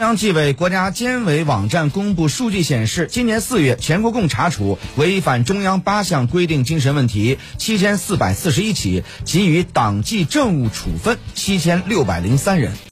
中央纪委国家监委网站公布数据显示今年四月全国共查处违反中央八项规定精神问题七千四百四十一起给予党纪政务处分七千六百零三人。